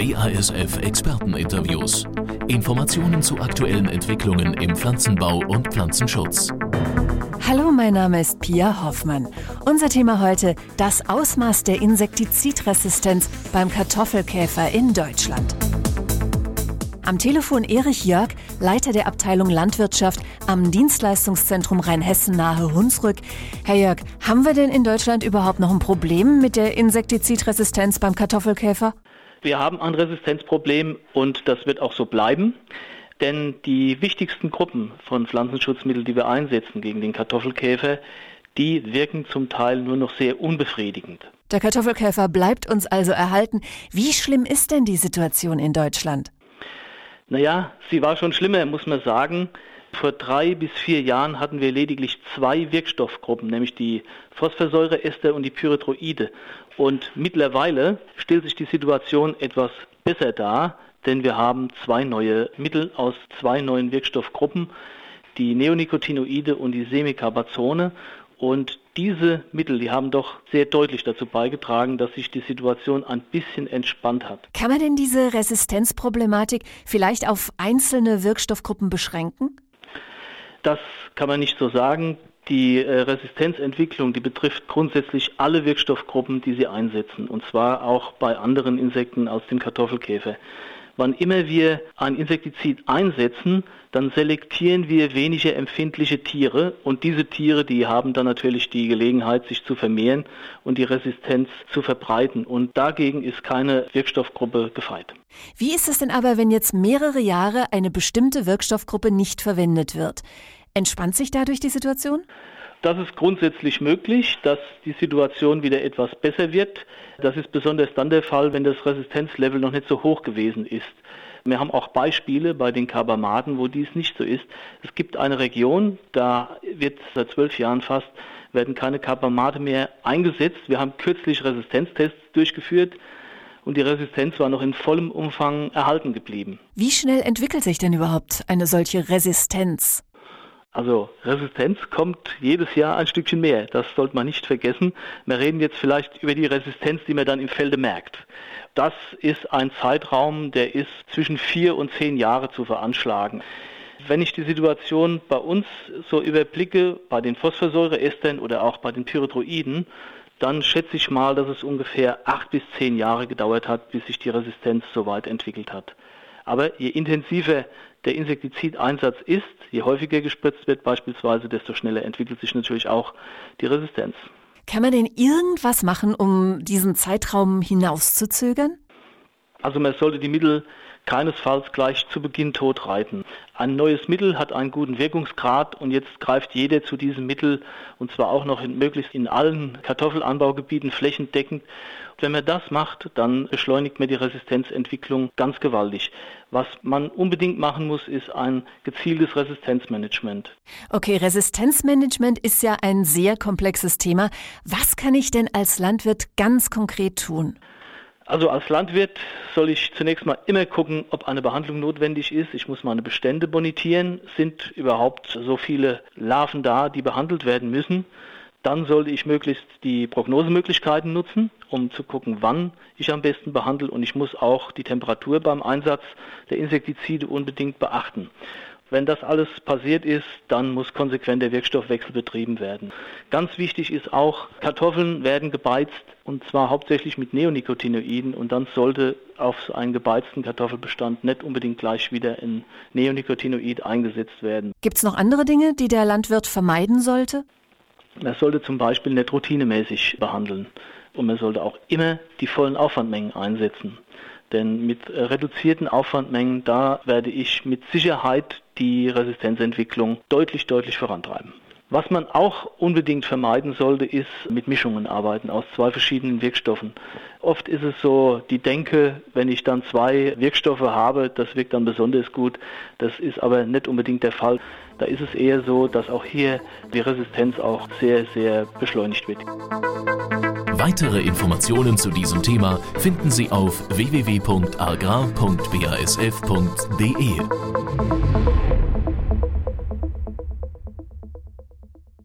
BASF Experteninterviews. Informationen zu aktuellen Entwicklungen im Pflanzenbau und Pflanzenschutz. Hallo, mein Name ist Pia Hoffmann. Unser Thema heute: das Ausmaß der Insektizidresistenz beim Kartoffelkäfer in Deutschland. Am Telefon Erich Jörg, Leiter der Abteilung Landwirtschaft am Dienstleistungszentrum Rheinhessen nahe Hunsrück. Herr Jörg, haben wir denn in Deutschland überhaupt noch ein Problem mit der Insektizidresistenz beim Kartoffelkäfer? Wir haben ein Resistenzproblem und das wird auch so bleiben. Denn die wichtigsten Gruppen von Pflanzenschutzmitteln, die wir einsetzen gegen den Kartoffelkäfer, die wirken zum Teil nur noch sehr unbefriedigend. Der Kartoffelkäfer bleibt uns also erhalten. Wie schlimm ist denn die Situation in Deutschland? Naja, sie war schon schlimmer, muss man sagen. Vor drei bis vier Jahren hatten wir lediglich zwei Wirkstoffgruppen, nämlich die Phosphorsäureester und die Pyrethroide. Und mittlerweile stellt sich die Situation etwas besser dar, denn wir haben zwei neue Mittel aus zwei neuen Wirkstoffgruppen, die Neonicotinoide und die Semicarbazone. Und diese Mittel, die haben doch sehr deutlich dazu beigetragen, dass sich die Situation ein bisschen entspannt hat. Kann man denn diese Resistenzproblematik vielleicht auf einzelne Wirkstoffgruppen beschränken? Das kann man nicht so sagen. Die äh, Resistenzentwicklung, die betrifft grundsätzlich alle Wirkstoffgruppen, die sie einsetzen, und zwar auch bei anderen Insekten aus dem Kartoffelkäfer. Wann immer wir ein Insektizid einsetzen, dann selektieren wir weniger empfindliche Tiere und diese Tiere, die haben dann natürlich die Gelegenheit, sich zu vermehren und die Resistenz zu verbreiten. Und dagegen ist keine Wirkstoffgruppe gefeit. Wie ist es denn aber, wenn jetzt mehrere Jahre eine bestimmte Wirkstoffgruppe nicht verwendet wird? Entspannt sich dadurch die Situation? Das ist grundsätzlich möglich, dass die Situation wieder etwas besser wird. Das ist besonders dann der Fall, wenn das Resistenzlevel noch nicht so hoch gewesen ist. Wir haben auch Beispiele bei den Carbamaten, wo dies nicht so ist. Es gibt eine Region, da wird seit zwölf Jahren fast werden keine Carbamate mehr eingesetzt. Wir haben kürzlich Resistenztests durchgeführt und die Resistenz war noch in vollem Umfang erhalten geblieben. Wie schnell entwickelt sich denn überhaupt eine solche Resistenz? Also Resistenz kommt jedes Jahr ein Stückchen mehr. Das sollte man nicht vergessen. Wir reden jetzt vielleicht über die Resistenz, die man dann im Felde merkt. Das ist ein Zeitraum, der ist zwischen vier und zehn Jahre zu veranschlagen. Wenn ich die Situation bei uns so überblicke, bei den Phosphorsäureestern oder auch bei den Pyrethroiden, dann schätze ich mal, dass es ungefähr acht bis zehn Jahre gedauert hat, bis sich die Resistenz so weit entwickelt hat. Aber je intensiver der Insektizideinsatz ist, je häufiger gespritzt wird beispielsweise, desto schneller entwickelt sich natürlich auch die Resistenz. Kann man denn irgendwas machen, um diesen Zeitraum hinauszuzögern? Also man sollte die Mittel keinesfalls gleich zu Beginn totreiten. Ein neues Mittel hat einen guten Wirkungsgrad und jetzt greift jeder zu diesem Mittel und zwar auch noch in, möglichst in allen Kartoffelanbaugebieten flächendeckend. Wenn man das macht, dann beschleunigt man die Resistenzentwicklung ganz gewaltig. Was man unbedingt machen muss, ist ein gezieltes Resistenzmanagement. Okay, Resistenzmanagement ist ja ein sehr komplexes Thema. Was kann ich denn als Landwirt ganz konkret tun? Also als Landwirt soll ich zunächst mal immer gucken, ob eine Behandlung notwendig ist. Ich muss meine Bestände bonitieren. Sind überhaupt so viele Larven da, die behandelt werden müssen? Dann sollte ich möglichst die Prognosemöglichkeiten nutzen, um zu gucken, wann ich am besten behandle. Und ich muss auch die Temperatur beim Einsatz der Insektizide unbedingt beachten. Wenn das alles passiert ist, dann muss konsequent der Wirkstoffwechsel betrieben werden. Ganz wichtig ist auch, Kartoffeln werden gebeizt und zwar hauptsächlich mit Neonicotinoiden und dann sollte auf einen gebeizten Kartoffelbestand nicht unbedingt gleich wieder ein Neonicotinoid eingesetzt werden. Gibt es noch andere Dinge, die der Landwirt vermeiden sollte? Man sollte zum Beispiel nicht routinemäßig behandeln und man sollte auch immer die vollen Aufwandmengen einsetzen. Denn mit reduzierten Aufwandmengen, da werde ich mit Sicherheit die Resistenzentwicklung deutlich, deutlich vorantreiben. Was man auch unbedingt vermeiden sollte, ist mit Mischungen arbeiten aus zwei verschiedenen Wirkstoffen. Oft ist es so, die Denke, wenn ich dann zwei Wirkstoffe habe, das wirkt dann besonders gut. Das ist aber nicht unbedingt der Fall. Da ist es eher so, dass auch hier die Resistenz auch sehr, sehr beschleunigt wird. Weitere Informationen zu diesem Thema finden Sie auf www.agrar.basf.de.